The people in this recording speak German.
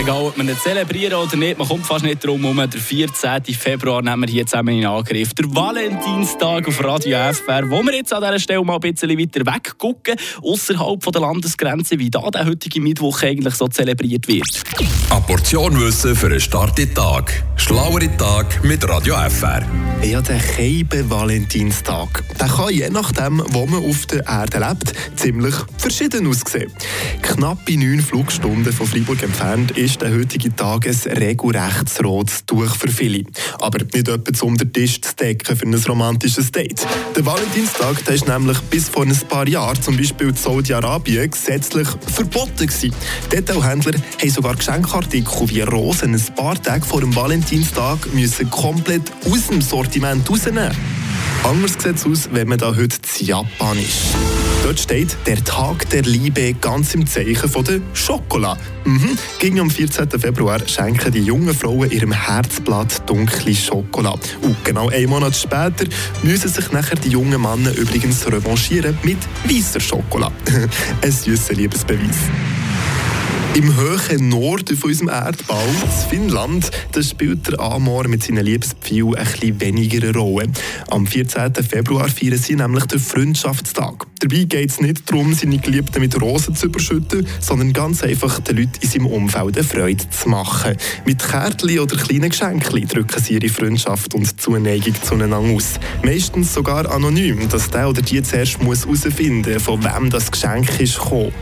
Egal, ob wir ihn zelebrieren oder nicht, man kommt fast nicht drum herum. Der 14. Februar nehmen wir hier zusammen in Angriff. Der Valentinstag auf Radio FR, wo wir jetzt an dieser Stelle mal ein bisschen weiter weg gucken, außerhalb der Landesgrenze, wie da der heutige Mittwoch eigentlich so zelebriert wird. Portion Wissen für einen starken Tag. Schlauere Tag mit Radio FR. Ja, der Keibe Valentinstag. Der kann je nachdem, wo man auf der Erde lebt, ziemlich verschieden aussehen. Knappe neun Flugstunden von Freiburg entfernt ist der heutige Tag ein regelrechtes rotes Tuch für viele. Aber nicht etwa zum den Tisch zu decken für ein romantisches Date. Der Valentinstag der ist nämlich bis vor ein paar Jahren, zum Beispiel in Saudi-Arabien, gesetzlich verboten gewesen. Detailhändler haben sogar Geschenkartikel wie Rosen ein paar Tage vor dem Valentinstag müssen komplett aus dem Sortiment rausnehmen. Anders sieht es aus, wenn man da heute in Japan ist. Dort steht der Tag der Liebe ganz im Zeichen von der Schokolade. Mhm. Ging am 14. Februar schenken die jungen Frauen ihrem Herzblatt dunkle Schokolade. Und genau einen Monat später müssen sich nachher die jungen Männer übrigens revanchieren mit weißer Schokolade. Ein süßer Liebesbeweis. Im hohen Norden von unserem Erdball, in Finnland, da spielt der Amor mit seinen Liebesgefühlen ein bisschen weniger eine Rolle. Am 14. Februar feiern sie nämlich den Freundschaftstag. Dabei geht es nicht darum, seine Geliebten mit Rosen zu überschütten, sondern ganz einfach den Leuten in seinem Umfeld eine Freude zu machen. Mit Kärtchen oder kleinen Geschenken drücken sie ihre Freundschaft und Zuneigung zueinander aus. Meistens sogar anonym, dass der oder die zuerst herausfinden muss, von wem das Geschenk ist gekommen.